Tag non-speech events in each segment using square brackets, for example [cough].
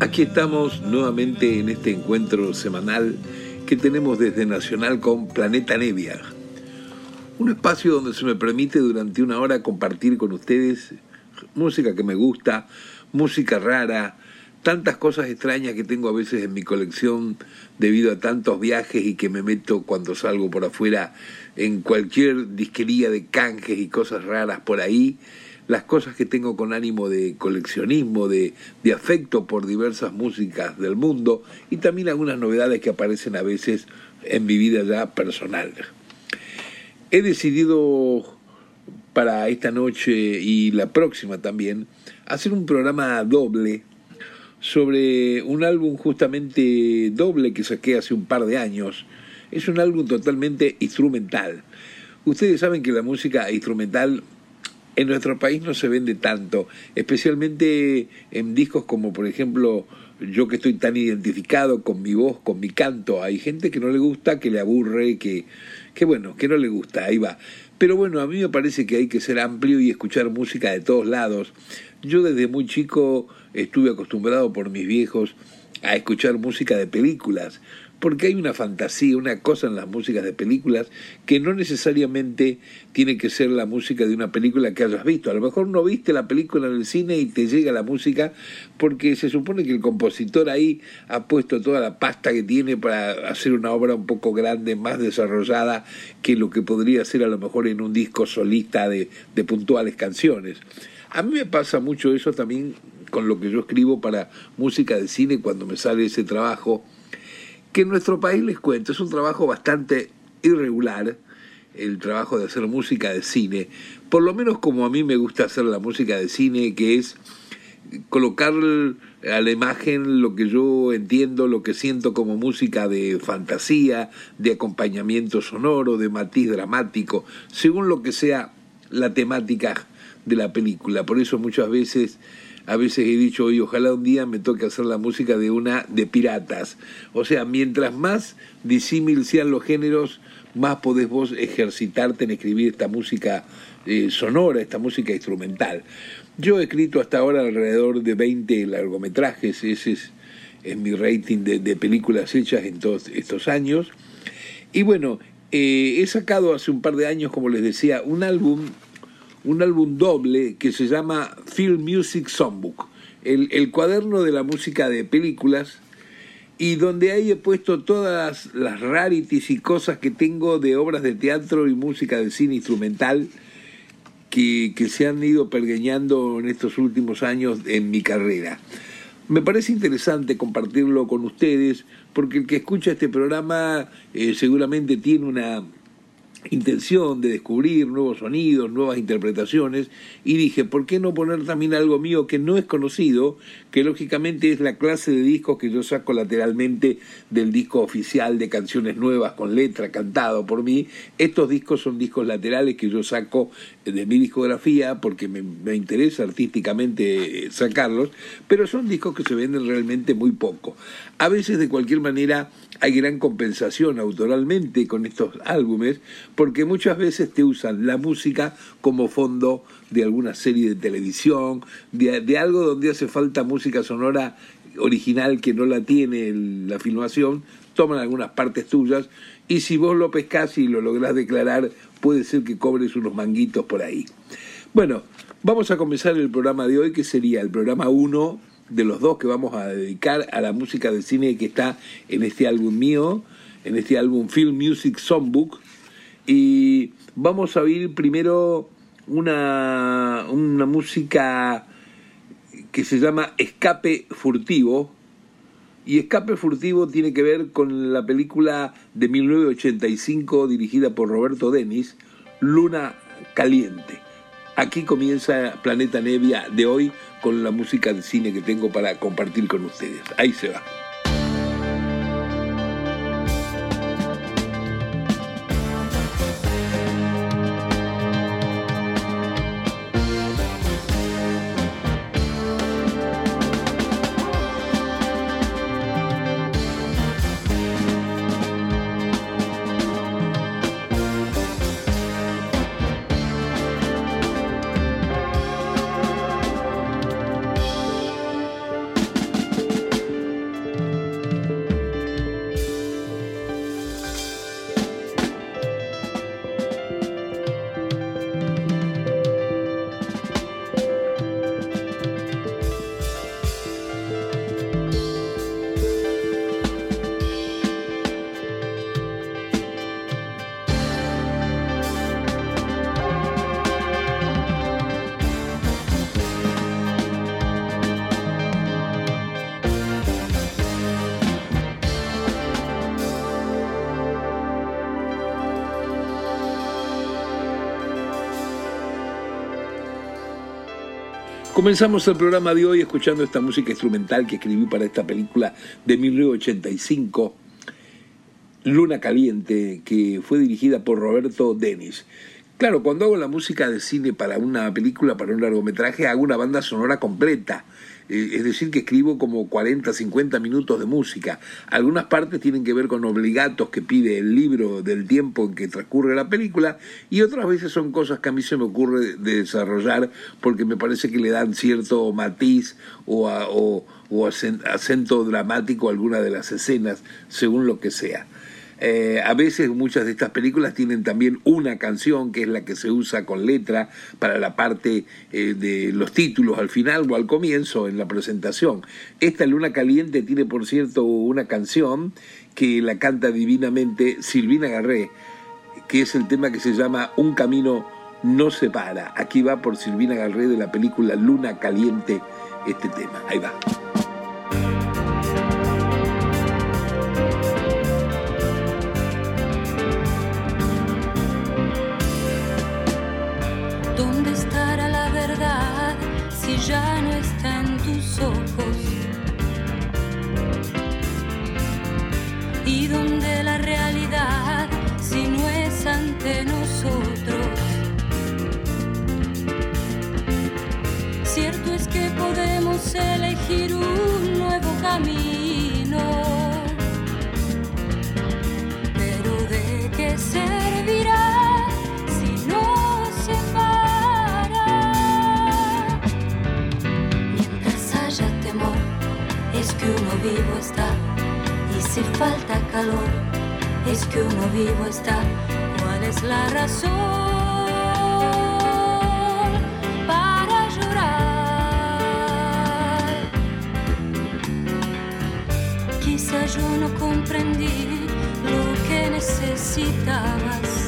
aquí estamos nuevamente en este encuentro semanal que tenemos desde Nacional con Planeta Nevia. Un espacio donde se me permite durante una hora compartir con ustedes música que me gusta, música rara, tantas cosas extrañas que tengo a veces en mi colección debido a tantos viajes y que me meto cuando salgo por afuera en cualquier disquería de canjes y cosas raras por ahí, las cosas que tengo con ánimo de coleccionismo, de, de afecto por diversas músicas del mundo y también algunas novedades que aparecen a veces en mi vida ya personal. He decidido para esta noche y la próxima también hacer un programa doble sobre un álbum justamente doble que saqué hace un par de años. Es un álbum totalmente instrumental. Ustedes saben que la música instrumental en nuestro país no se vende tanto, especialmente en discos como por ejemplo yo que estoy tan identificado con mi voz, con mi canto. Hay gente que no le gusta, que le aburre, que, que bueno, que no le gusta, ahí va. Pero bueno, a mí me parece que hay que ser amplio y escuchar música de todos lados. Yo desde muy chico estuve acostumbrado por mis viejos a escuchar música de películas, porque hay una fantasía, una cosa en las músicas de películas que no necesariamente tiene que ser la música de una película que hayas visto. A lo mejor no viste la película en el cine y te llega la música porque se supone que el compositor ahí ha puesto toda la pasta que tiene para hacer una obra un poco grande, más desarrollada que lo que podría ser a lo mejor en un disco solista de, de puntuales canciones. A mí me pasa mucho eso también con lo que yo escribo para música de cine cuando me sale ese trabajo que en nuestro país les cuento, es un trabajo bastante irregular, el trabajo de hacer música de cine, por lo menos como a mí me gusta hacer la música de cine, que es colocar a la imagen lo que yo entiendo, lo que siento como música de fantasía, de acompañamiento sonoro, de matiz dramático, según lo que sea la temática de la película. Por eso muchas veces a veces he dicho, hoy ojalá un día me toque hacer la música de una de piratas. O sea, mientras más disímil sean los géneros, más podés vos ejercitarte en escribir esta música eh, sonora, esta música instrumental. Yo he escrito hasta ahora alrededor de 20 largometrajes, ese es, mi rating de, películas hechas en todos estos años. Y bueno, eh, he sacado hace un par de años, como les decía, un álbum un álbum doble que se llama Film Music Songbook, el, el cuaderno de la música de películas, y donde ahí he puesto todas las rarities y cosas que tengo de obras de teatro y música de cine instrumental que, que se han ido pergueñando en estos últimos años en mi carrera. Me parece interesante compartirlo con ustedes porque el que escucha este programa eh, seguramente tiene una intención de descubrir nuevos sonidos, nuevas interpretaciones, y dije, ¿por qué no poner también algo mío que no es conocido, que lógicamente es la clase de discos que yo saco lateralmente del disco oficial de canciones nuevas con letra cantado por mí? Estos discos son discos laterales que yo saco de mi discografía porque me, me interesa artísticamente sacarlos, pero son discos que se venden realmente muy poco. A veces de cualquier manera hay gran compensación autoralmente con estos álbumes porque muchas veces te usan la música como fondo de alguna serie de televisión, de, algo donde hace falta música sonora original que no la tiene la filmación, toman algunas partes tuyas y si vos lo pescás y lo lográs declarar, puede ser que cobres unos manguitos por ahí. Bueno, vamos a comenzar el programa de hoy, que sería el programa 1 de los dos que vamos a dedicar a la música de cine que está en este álbum mío, en este álbum Film Music Songbook. Y vamos a oír primero una, una música que se llama Escape Furtivo. Y Escape Furtivo tiene que ver con la película de 1985 dirigida por Roberto Denis, Luna Caliente. Aquí comienza Planeta Nevia de hoy con la música de cine que tengo para compartir con ustedes. Ahí se va. Comenzamos el programa de hoy escuchando esta música instrumental que escribí para esta película de 1985, Luna Caliente, que fue dirigida por Roberto Denis. Claro, cuando hago la música de cine para una película, para un largometraje, hago una banda sonora completa. Eh, es decir, que escribo como 40, 50 minutos de música. Algunas partes tienen que ver con obligatos que pide el libro del tiempo en que transcurre la película y otras veces son cosas que a mí se me ocurre de desarrollar porque me parece que le dan cierto matiz o, o acento dramático a alguna de las escenas, según lo que sea. Eh, a veces muchas de estas películas tienen también una canción que es la que se usa con letra para la parte eh, de los títulos al final o al comienzo en la presentación. Esta Luna Caliente tiene por cierto una canción que la canta divinamente Silvina Garré, que es el tema que se llama Un camino no se para. Aquí va por Silvina Garré de la película Luna Caliente este tema. Ahí va. Vivo está. Y si falta calor, es que uno vivo está. ¿Cuál es la razón para llorar? Quizá yo no comprendí lo que necesitabas.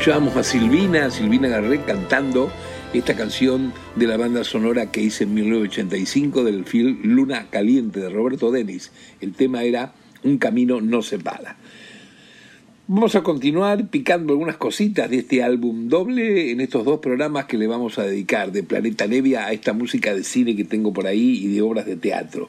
Escuchábamos a Silvina, Silvina Garré cantando esta canción de la banda sonora que hice en 1985 del film Luna Caliente de Roberto Denis. El tema era Un camino no se para. Vamos a continuar picando algunas cositas de este álbum doble en estos dos programas que le vamos a dedicar de Planeta Nevia a esta música de cine que tengo por ahí y de obras de teatro.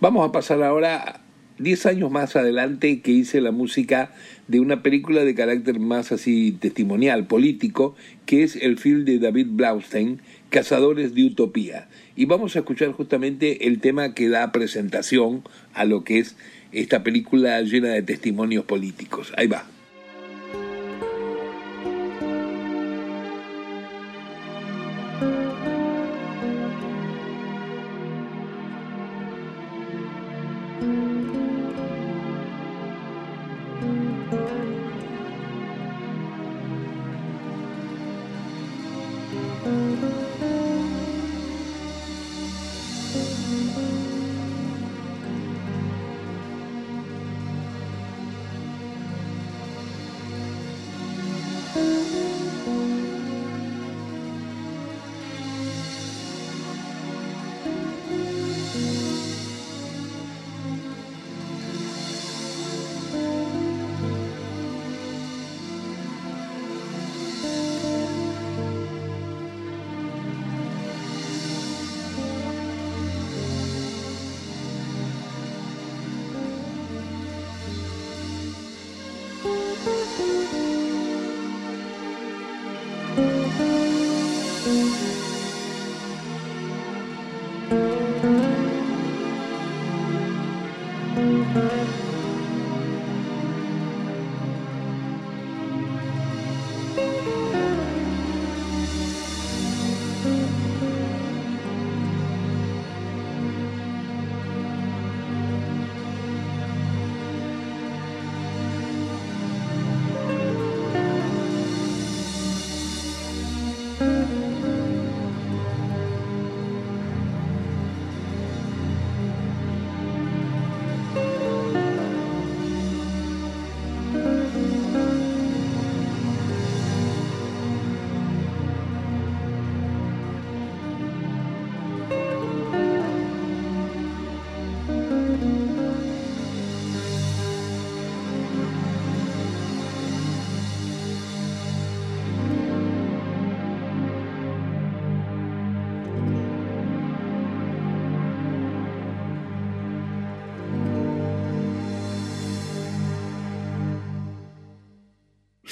Vamos a pasar ahora 10 años más adelante que hice la música de una película de carácter más así testimonial, político, que es el film de David Blaustein, Cazadores de Utopía. Y vamos a escuchar justamente el tema que da presentación a lo que es esta película llena de testimonios políticos. Ahí va.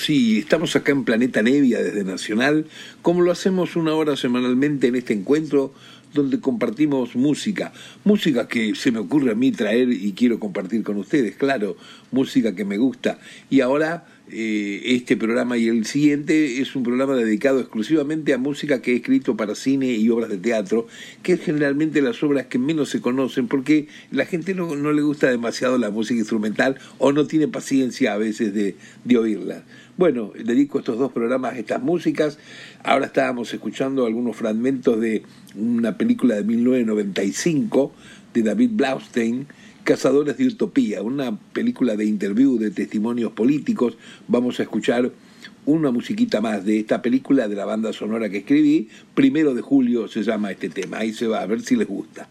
Sí, estamos acá en Planeta Nevia desde Nacional, como lo hacemos una hora semanalmente en este encuentro donde compartimos música, música que se me ocurre a mí traer y quiero compartir con ustedes, claro, música que me gusta. Y ahora eh, este programa y el siguiente es un programa dedicado exclusivamente a música que he escrito para cine y obras de teatro, que es generalmente las obras que menos se conocen porque la gente no, le gusta demasiado la música instrumental o no tiene paciencia a veces de, de oírla. Bueno, dedico estos dos programas a estas músicas. Ahora estábamos escuchando algunos fragmentos de una película de 1995 de David Blaustein, Cazadores de Utopía, una película de interview, de testimonios políticos. Vamos a escuchar una musiquita más de esta película de la banda sonora que escribí. Primero de julio se llama este tema. Ahí se va, a ver si les gusta.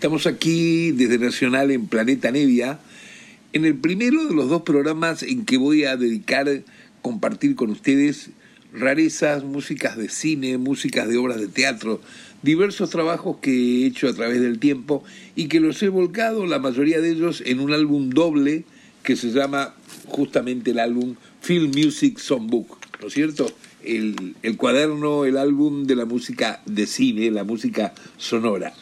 Estamos aquí desde Nacional en Planeta Nevia, en el primero de los dos programas en que voy a dedicar, compartir con ustedes rarezas, músicas de cine, músicas de obras de teatro, diversos trabajos que he hecho a través del tiempo y que los he volcado, la mayoría de ellos, en un álbum doble que se llama justamente el álbum Film Music Songbook, ¿no es cierto? El, el cuaderno, el álbum de la música de cine, la música sonora.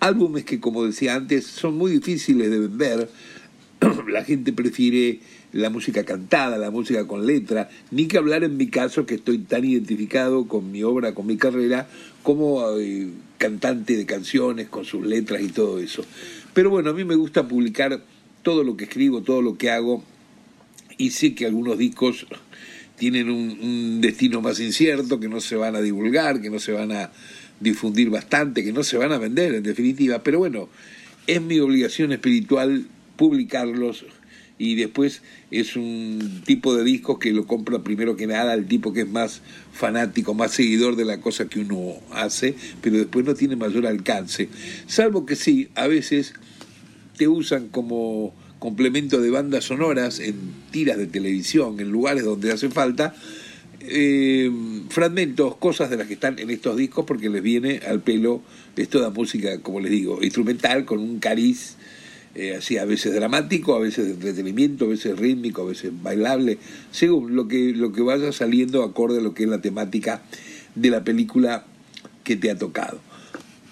Álbumes que, como decía antes, son muy difíciles de vender. [clears throat] La gente prefiere la música cantada, la música con letra, ni que hablar en mi caso que estoy tan identificado con mi obra, con mi carrera, como eh, cantante de canciones, con sus letras y todo eso. Pero bueno, a mí me gusta publicar todo lo que escribo, todo lo que hago, y sé que algunos discos tienen un, un destino más incierto, que no se van a divulgar, que no se van a difundir bastante, que no se van a vender en definitiva, pero bueno, es mi obligación espiritual publicarlos y después es un tipo de discos que lo compra primero que nada el tipo que es más fanático, más seguidor de la cosa que uno hace, pero después no tiene mayor alcance. Salvo que sí, a veces te usan como complemento de bandas sonoras en tiras de televisión, en lugares donde hace falta, eh, fragmentos, cosas de las que están en estos discos, porque les viene al pelo, es toda música, como les digo, instrumental, con un cariz, eh, así a veces dramático, a veces de entretenimiento, a veces rítmico, a veces bailable, según lo que, lo que vaya saliendo acorde a lo que es la temática de la película que te ha tocado.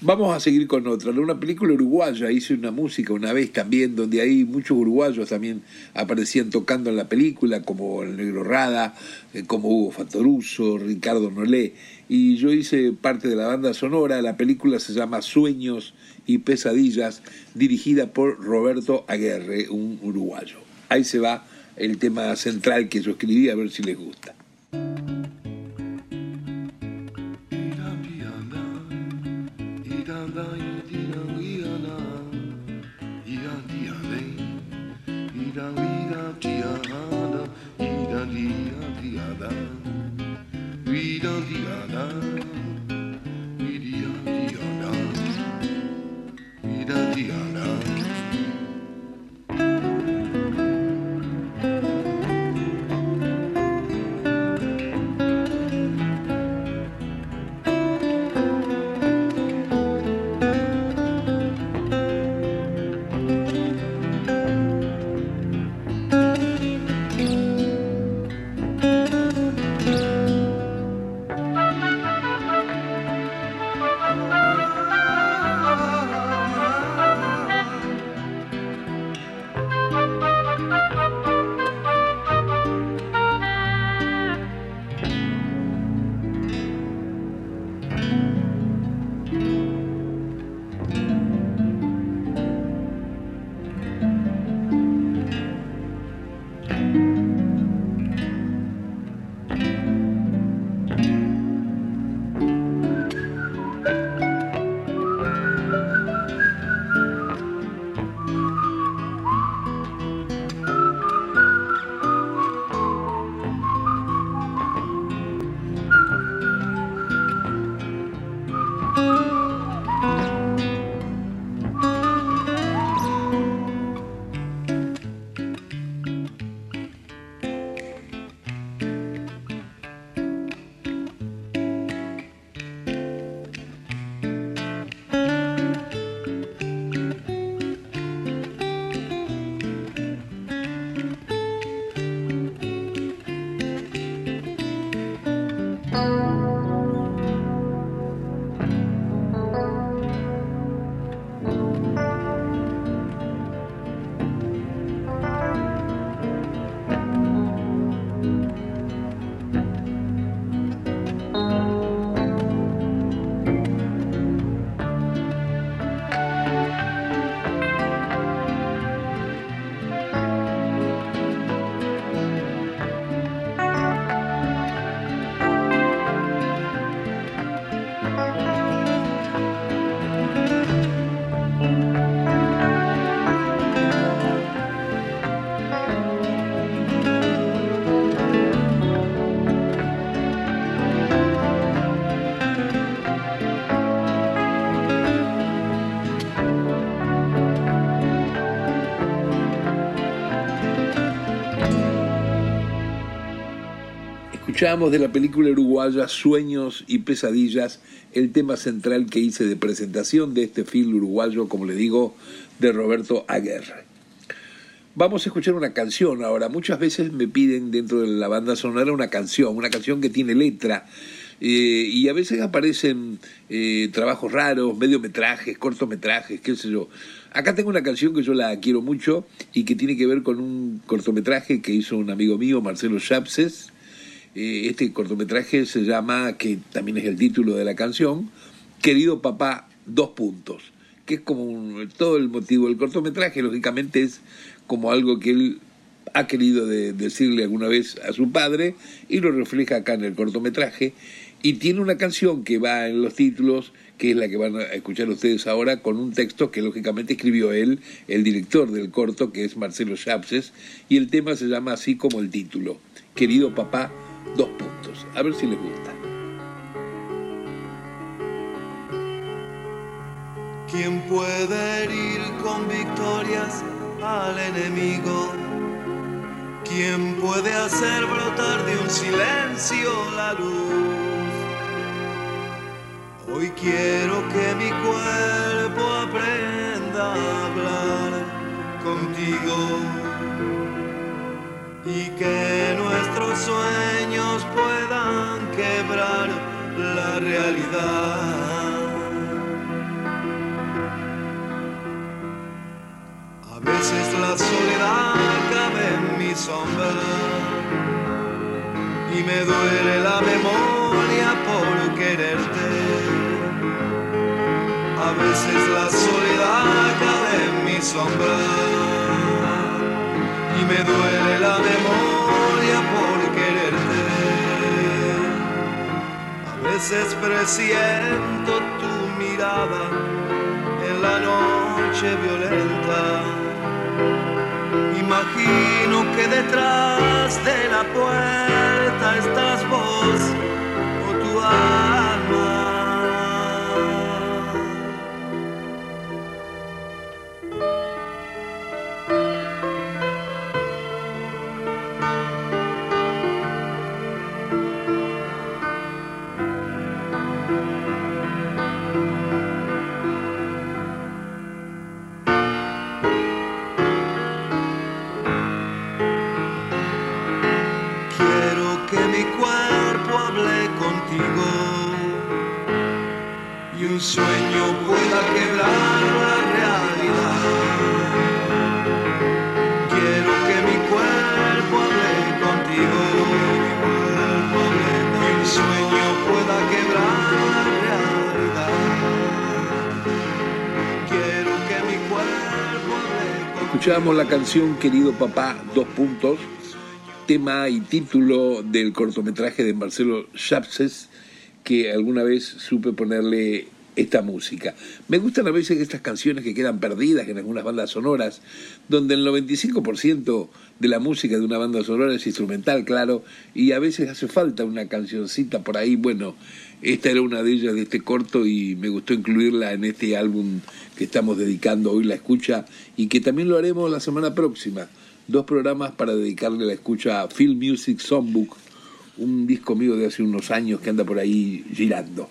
Vamos a seguir con otra. Una película uruguaya, hice una música una vez también, donde ahí muchos uruguayos también aparecían tocando en la película, como el Negro Rada, eh, como Hugo Fatoruso, Ricardo Nolé. Y yo hice parte de la banda sonora. La película se llama Sueños y Pesadillas, dirigida por Roberto Aguerre, un uruguayo. Ahí se va el tema central que yo escribí, a ver si les gusta. Ida, Ida, Ida, Ida, Ida, Ida, Ida, Ida, Ida, Ida, Ida, Ida, Ida, Ida, Ida, Ida, Escuchábamos de la película uruguaya Sueños y Pesadillas el tema central que hice de presentación de este film uruguayo, como le digo, de Roberto Aguerre. Vamos a escuchar una canción ahora. Muchas veces me piden dentro de la banda sonora una canción, una canción que tiene letra. Eh, y a veces aparecen eh, trabajos raros, mediometrajes, cortometrajes, qué sé yo. Acá tengo una canción que yo la quiero mucho y que tiene que ver con un cortometraje que hizo un amigo mío, Marcelo Chapses. Eh, este cortometraje se llama, que también es el título de la canción, Querido Papá, dos puntos, que es como todo el motivo del cortometraje, lógicamente es como algo que él ha querido decirle alguna vez a su padre y lo refleja acá en el cortometraje y tiene una canción que va en los títulos que es la que van a escuchar ustedes ahora, con un texto que lógicamente escribió él, el director del corto, que es Marcelo Chapses, y el tema se llama así como el título, Querido papá, dos puntos. A ver si les gusta. ¿Quién puede herir con victorias al enemigo? ¿Quién puede hacer brotar de un silencio la luz? Hoy quiero que mi cuerpo aprenda a hablar contigo y que nuestros sueños puedan quebrar la realidad. A veces la soledad cabe en mi sombra y me duele la memoria por quererte a veces la soledad cae en mi sombra y me duele la memoria por quererte. A veces presiento tu mirada en la noche violenta. Imagino que detrás de la puerta estás vos o tu. La canción Querido Papá, dos puntos, tema y título del cortometraje de Marcelo Chapses que alguna vez supe ponerle esta música. Me gustan a veces estas canciones que quedan perdidas en algunas bandas sonoras, donde el 95% de la música de una banda sonora es instrumental, claro, y a veces hace falta una cancioncita por ahí. Bueno, esta era una de ellas de este corto y me gustó incluirla en este álbum que estamos dedicando hoy la escucha y que también lo haremos la semana próxima. Dos programas para dedicarle la escucha a Film Music Songbook, un disco mío de hace unos años que anda por ahí girando.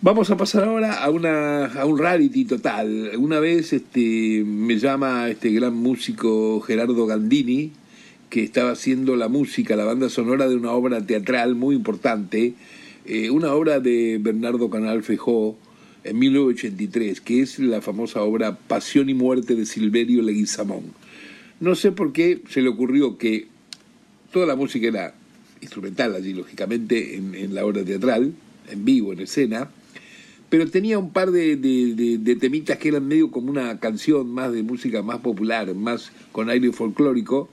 Vamos a pasar ahora a, una, a un reality total. Una vez este, me llama este gran músico Gerardo Gandini, que estaba haciendo la música, la banda sonora de una obra teatral muy importante, eh, una obra de Bernardo Canal Fejó en 1983, que es la famosa obra Pasión y Muerte de Silverio Leguizamón. No sé por qué se le ocurrió que toda la música era instrumental allí, lógicamente, en, la obra teatral, en vivo, en escena, pero tenía un par de, de, temitas que eran medio como una canción más de música más popular, más con aire folclórico,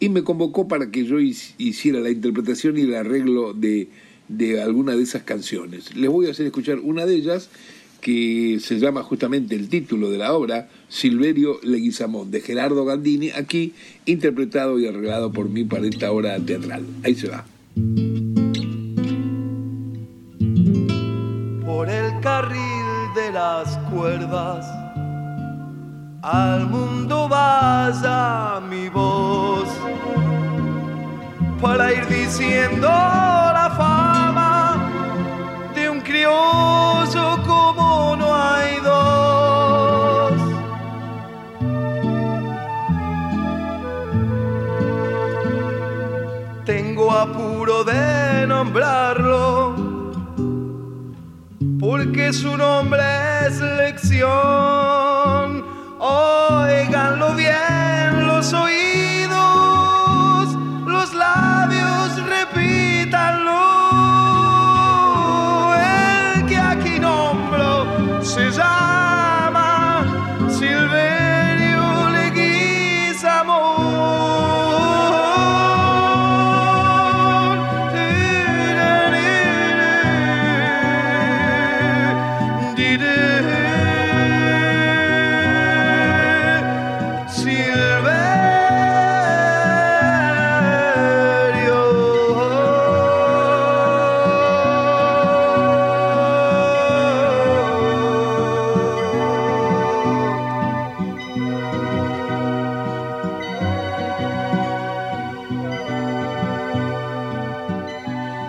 y me convocó para que yo hiciera la interpretación y el arreglo de, de alguna de esas canciones. Les voy a hacer escuchar una de ellas, que se llama justamente el título de la obra, Silverio Leguizamón, de Gerardo Gandini, aquí interpretado y arreglado por mí para esta obra teatral. Ahí se va. carril de las cuerdas. Al mundo vaya mi voz, para ir diciendo la fama Tengo apuro de nombrarlo porque su nombre es lección. Oiganlo bien los oídos,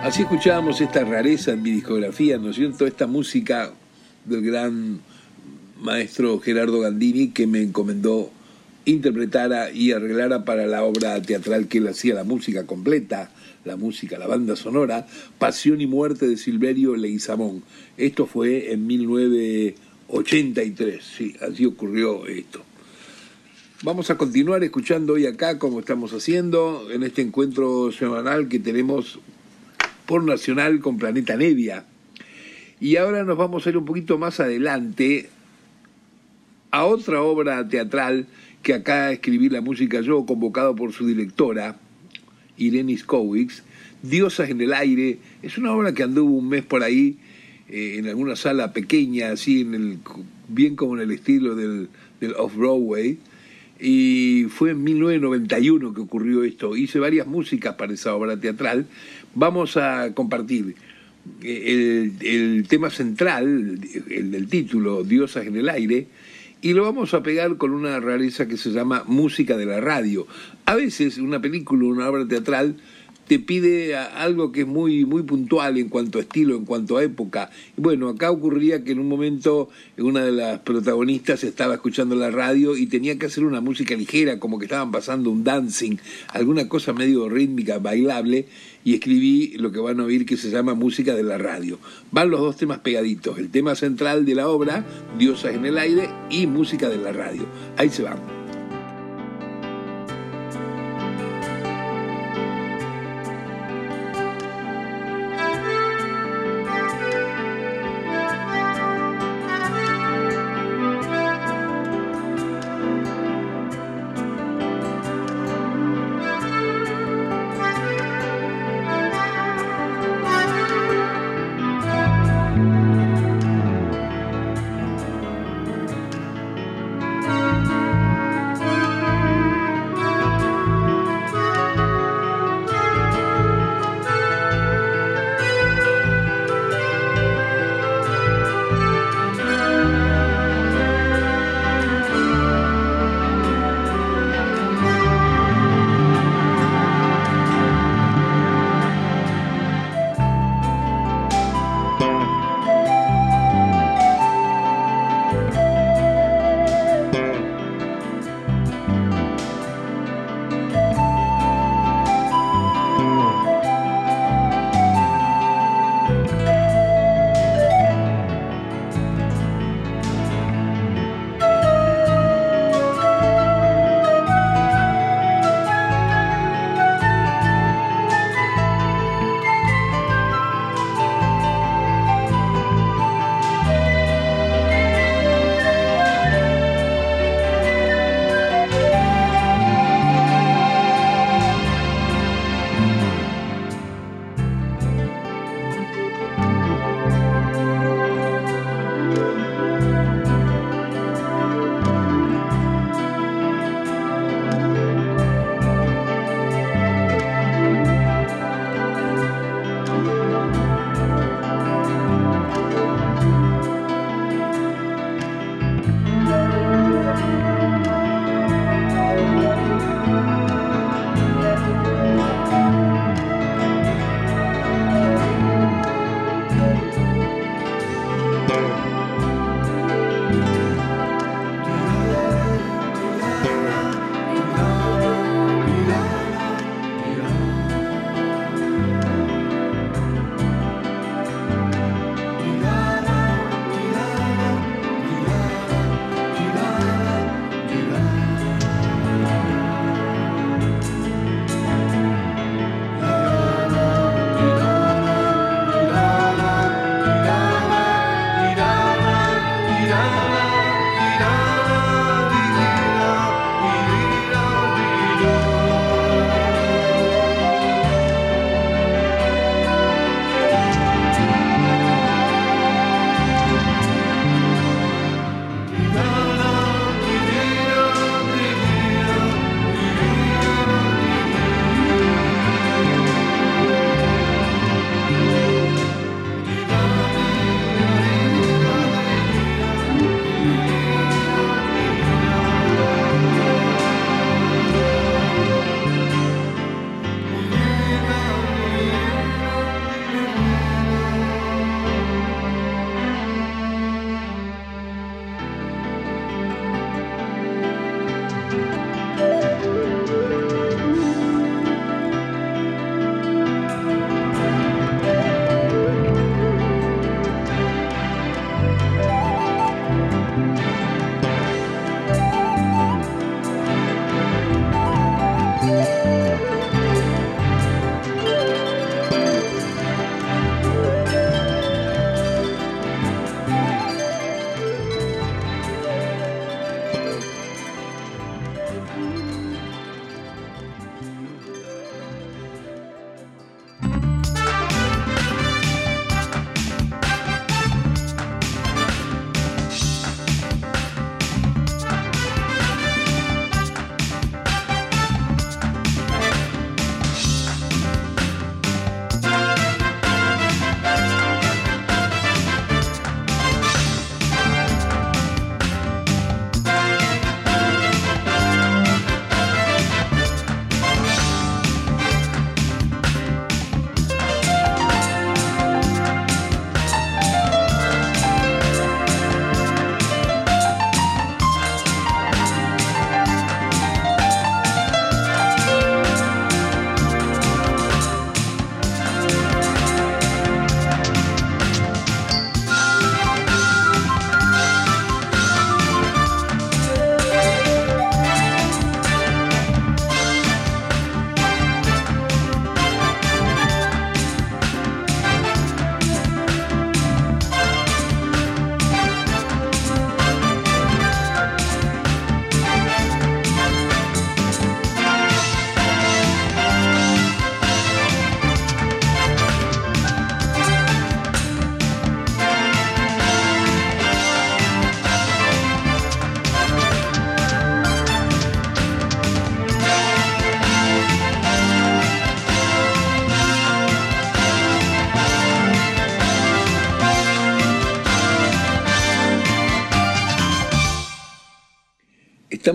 Así escuchábamos esta rareza en mi discografía, ¿no es cierto? Esta música del gran maestro Gerardo Gandini que me encomendó interpretara y arreglara para la obra teatral que él hacía, la música completa, la música, la banda sonora, Pasión y Muerte de Silverio Leguizamón. Esto fue en 1983, sí, así ocurrió esto. Vamos a continuar escuchando hoy acá, como estamos haciendo, en este encuentro semanal que tenemos por Nacional con Planeta Nevia. Y ahora nos vamos a ir un poquito más adelante a otra obra teatral que acá escribí la música yo, convocado por su directora, Irene Skowicz, Diosas en el aire. Es una obra que anduvo un mes por ahí eh, en alguna sala pequeña, así en el bien como en el estilo del, del Off-Broadway. Y fue en 1991 que ocurrió esto. Hice varias músicas para esa obra teatral. Vamos a compartir el, el tema central, el del título, Diosas en el aire, y lo vamos a pegar con una rareza que se llama música de la radio. A veces una película, una obra teatral, te pide algo que es muy, muy puntual en cuanto a estilo, en cuanto a época. Bueno, acá ocurría que en un momento una de las protagonistas estaba escuchando la radio y tenía que hacer una música ligera, como que estaban pasando un dancing, alguna cosa medio rítmica, bailable, y escribí lo que van a oír que se llama música de la radio. Van los dos temas pegaditos, el tema central de la obra, Diosas en el aire, y música de la radio. Ahí se van.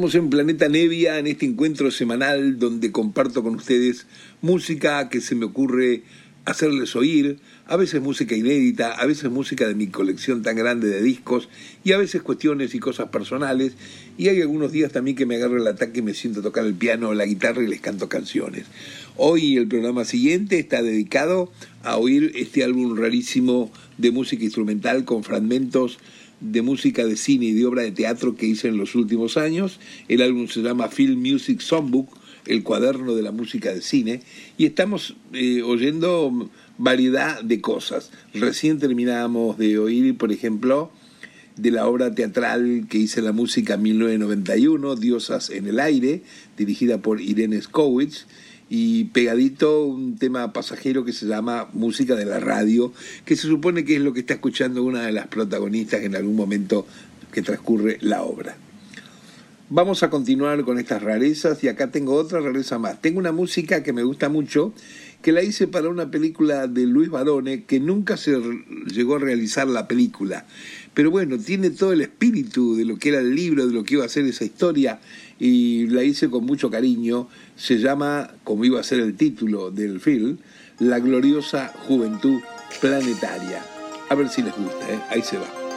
Estamos en Planeta Nevia, en este encuentro semanal donde comparto con ustedes música que se me ocurre hacerles oír, a veces música inédita, a veces música de mi colección tan grande de discos y a veces cuestiones y cosas personales y hay algunos días también que me agarro el ataque y me siento a tocar el piano o la guitarra y les canto canciones. Hoy el programa siguiente está dedicado a oír este álbum rarísimo de música instrumental con fragmentos de música de cine y de obra de teatro que hice en los últimos años. El álbum se llama Film Music Songbook, el cuaderno de la música de cine, y estamos eh, oyendo variedad de cosas. Recién terminamos de oír, por ejemplo, de la obra teatral que hice la música en 1991, Diosas en el aire, dirigida por Irene Skowitz, y pegadito un tema pasajero que se llama Música de la Radio, que se supone que es lo que está escuchando una de las protagonistas en algún momento que transcurre la obra. Vamos a continuar con estas rarezas y acá tengo otra rareza más. Tengo una música que me gusta mucho, que la hice para una película de Luis Barone, que nunca se llegó a realizar la película. Pero bueno, tiene todo el espíritu de lo que era el libro, de lo que iba a ser esa historia, y la hice con mucho cariño. Se llama, como iba a ser el título del film, La gloriosa juventud planetaria. A ver si les gusta, ¿eh? ahí se va.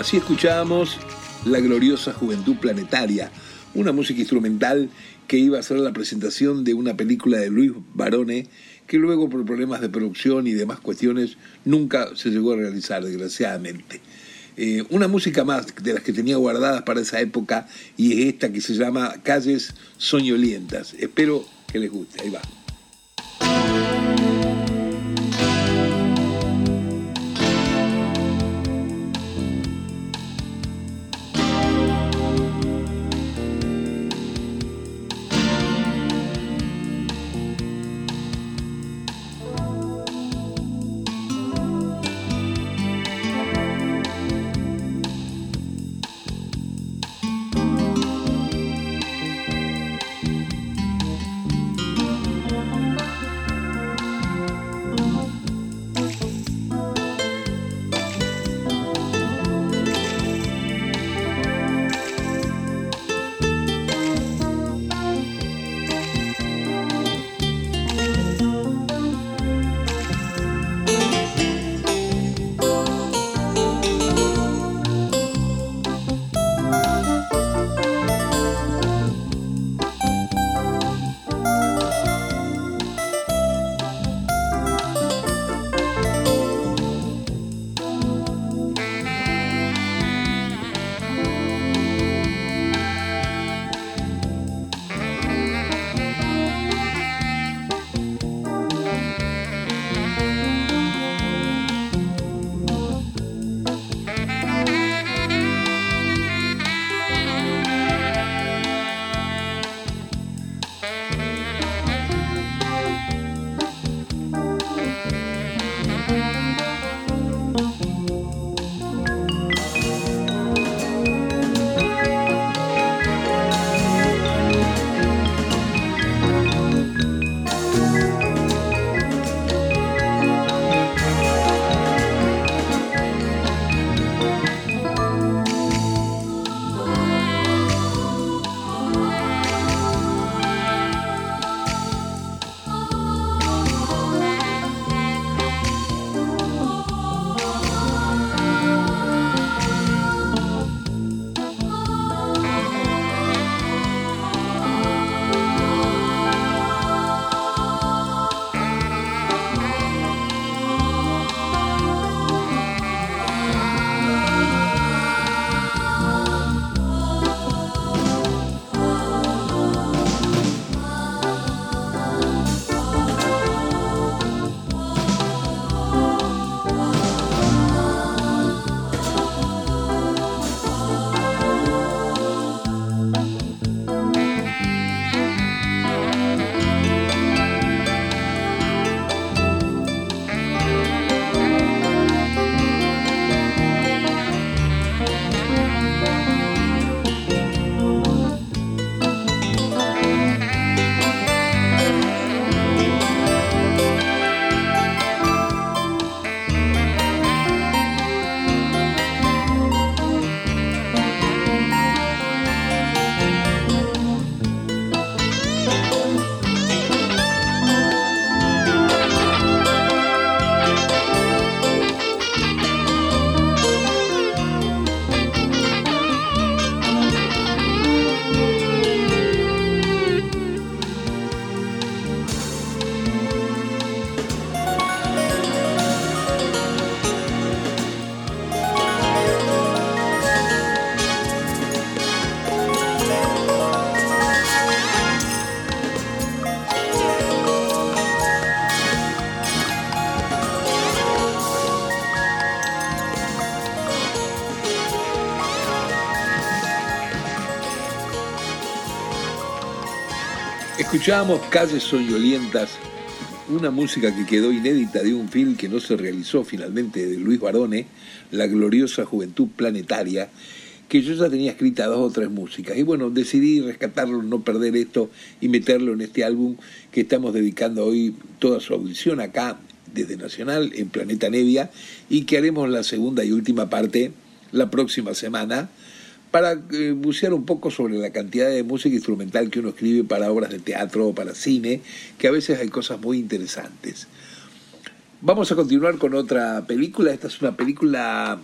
Así escuchábamos La gloriosa juventud planetaria, una música instrumental que iba a ser la presentación de una película de Luis Barone que luego por problemas de producción y demás cuestiones nunca se llegó a realizar, desgraciadamente. Eh, una música más de las que tenía guardadas para esa época y es esta que se llama Calles Soñolientas. Espero que les guste. Ahí va. Escuchábamos Calles Soñolientas, una música que quedó inédita de un film que no se realizó finalmente de Luis Barone, La gloriosa juventud planetaria, que yo ya tenía escritas dos o tres músicas. Y bueno, decidí rescatarlo, no perder esto y meterlo en este álbum que estamos dedicando hoy toda su audición acá desde Nacional en Planeta Nevia y que haremos la segunda y última parte la próxima semana para eh, bucear un poco sobre la cantidad de música instrumental que uno escribe para obras de teatro o para cine, que a veces hay cosas muy interesantes. Vamos a continuar con otra película. Esta es una película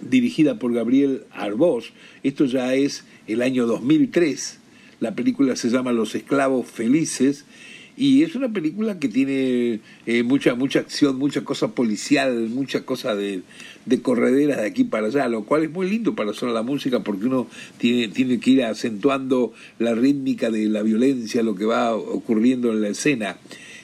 dirigida por Gabriel Arbós. Esto ya es el año 2003. La película se llama Los Esclavos Felices y es una película que tiene eh, mucha mucha acción, mucha cosa policial, mucha cosa de, de correderas de aquí para allá, lo cual es muy lindo para solo la música porque uno tiene, tiene que ir acentuando la rítmica de la violencia, lo que va ocurriendo en la escena.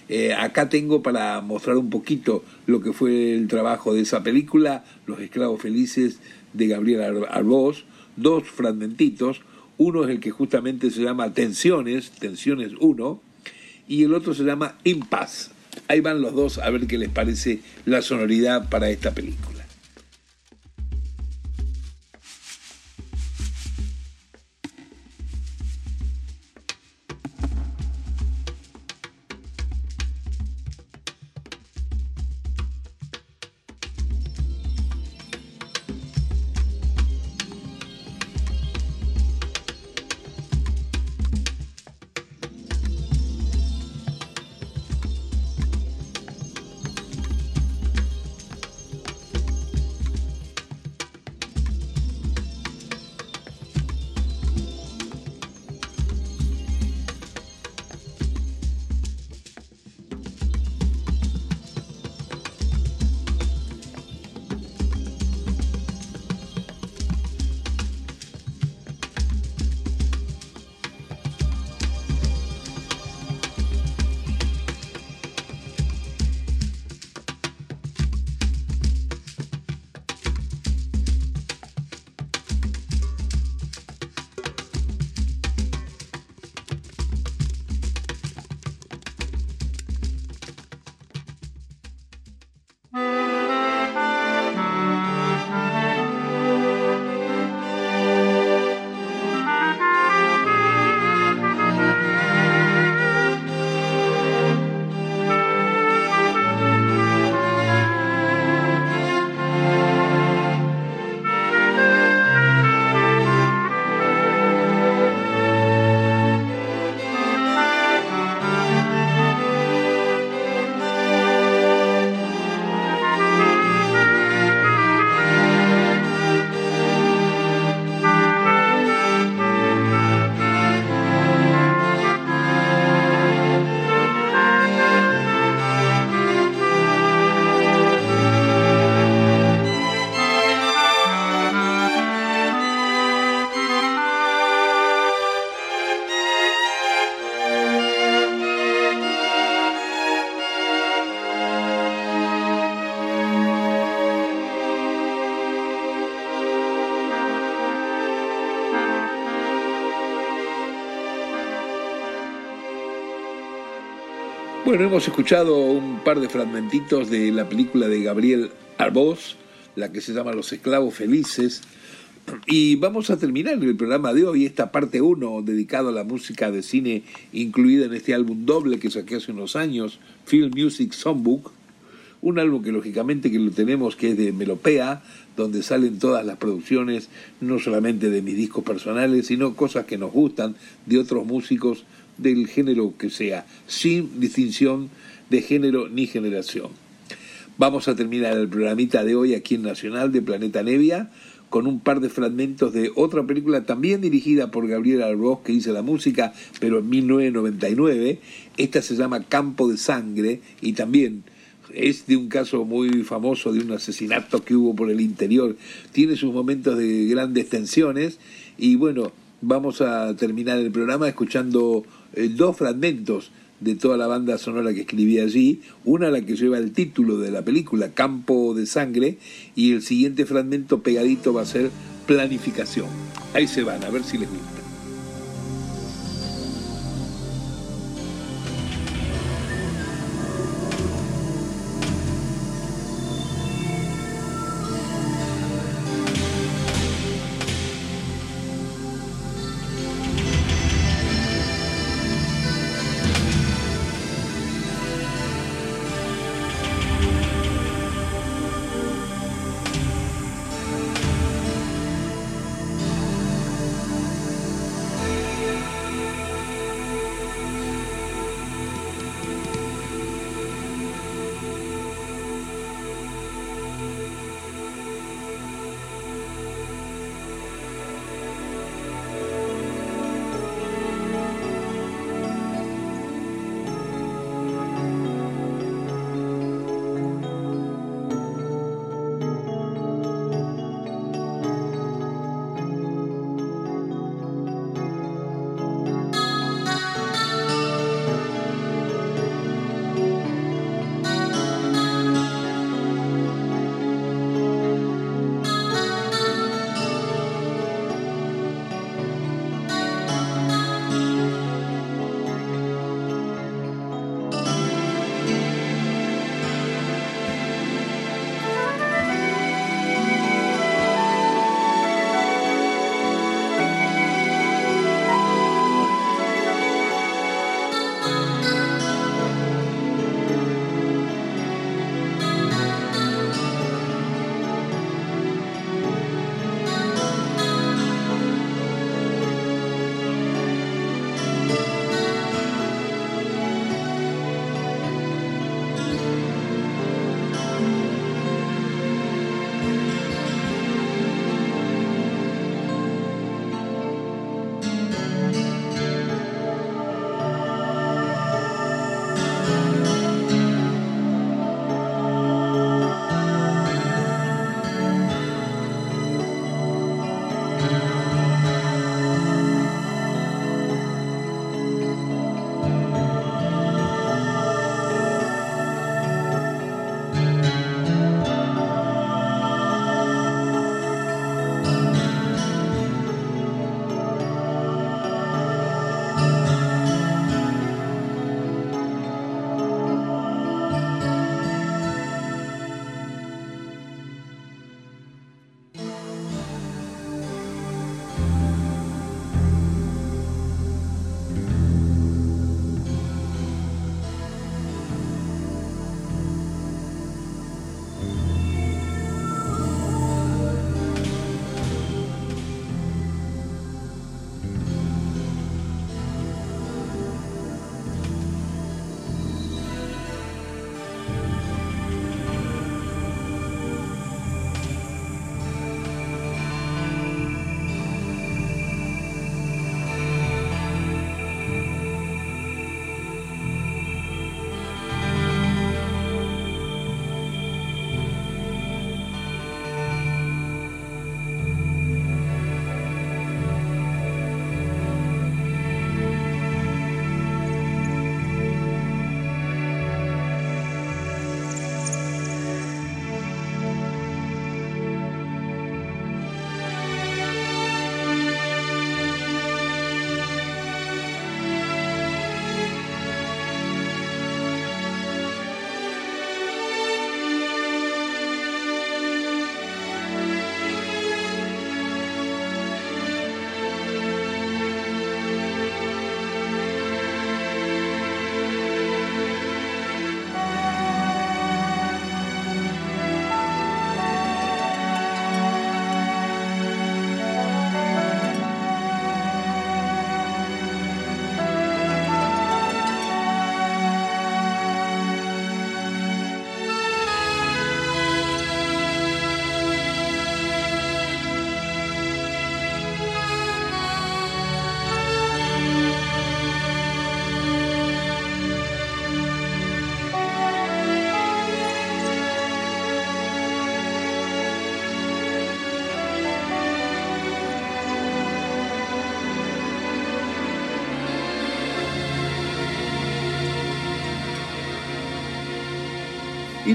Eh, acá tengo para mostrar un poquito lo que fue el trabajo de esa película, Los Esclavos Felices de Gabriel Arbós, dos fragmentitos, uno es el que justamente se llama Tensiones, Tensiones 1, y el otro se llama Impas. Ahí van los dos a ver qué les parece la sonoridad para esta película. Bueno, hemos escuchado un par de fragmentitos de la película de Gabriel Arbós, la que se llama Los Esclavos Felices. Y vamos a terminar el programa de hoy, esta parte 1, dedicado a la música de cine incluida en este álbum doble que saqué hace unos años, Film Music Songbook. Un álbum que lógicamente que lo tenemos que es de Melopea, donde salen todas las producciones, no solamente de mis discos personales, sino cosas que nos gustan de otros músicos del género que sea, sin distinción de género ni generación. Vamos a terminar el programita de hoy aquí en Nacional de Planeta Nevia con un par de fragmentos de otra película también dirigida por Gabriel Arbós que hizo la música, pero en 1999. Esta se llama Campo de Sangre y también es de un caso muy famoso de un asesinato que hubo por el interior. Tiene sus momentos de grandes tensiones y bueno, vamos a terminar el programa escuchando eh, dos fragmentos de toda la banda sonora que escribí allí, una la que lleva el título de la película, Campo de Sangre, y el siguiente fragmento pegadito va a ser Planificación. Ahí se van, a ver si les gusta.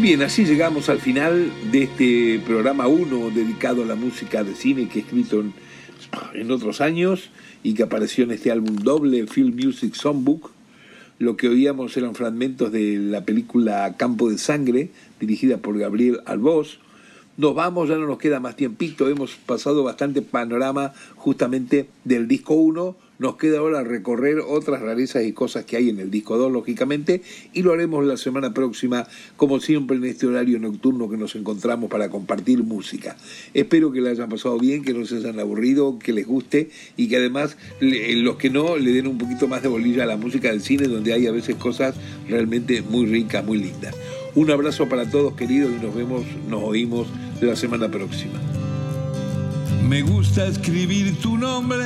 Bien, así llegamos al final de este programa 1 dedicado a la música de cine que he escrito en, en, otros años y que apareció en este álbum doble, Film Music Songbook. Lo que oíamos eran fragmentos de la película Campo de Sangre, dirigida por Gabriel Albós. Nos vamos, ya no nos queda más tiempito, hemos pasado bastante panorama justamente del disco 1 nos queda ahora recorrer otras rarezas y cosas que hay en el disco 2, lógicamente, y lo haremos la semana próxima, como siempre en este horario nocturno que nos encontramos para compartir música. Espero que la hayan pasado bien, que no se hayan aburrido, que les guste y que además los que no le den un poquito más de bolilla a la música del cine, donde hay a veces cosas realmente muy ricas, muy lindas. Un abrazo para todos queridos y nos vemos, nos oímos la semana próxima. Me gusta escribir tu nombre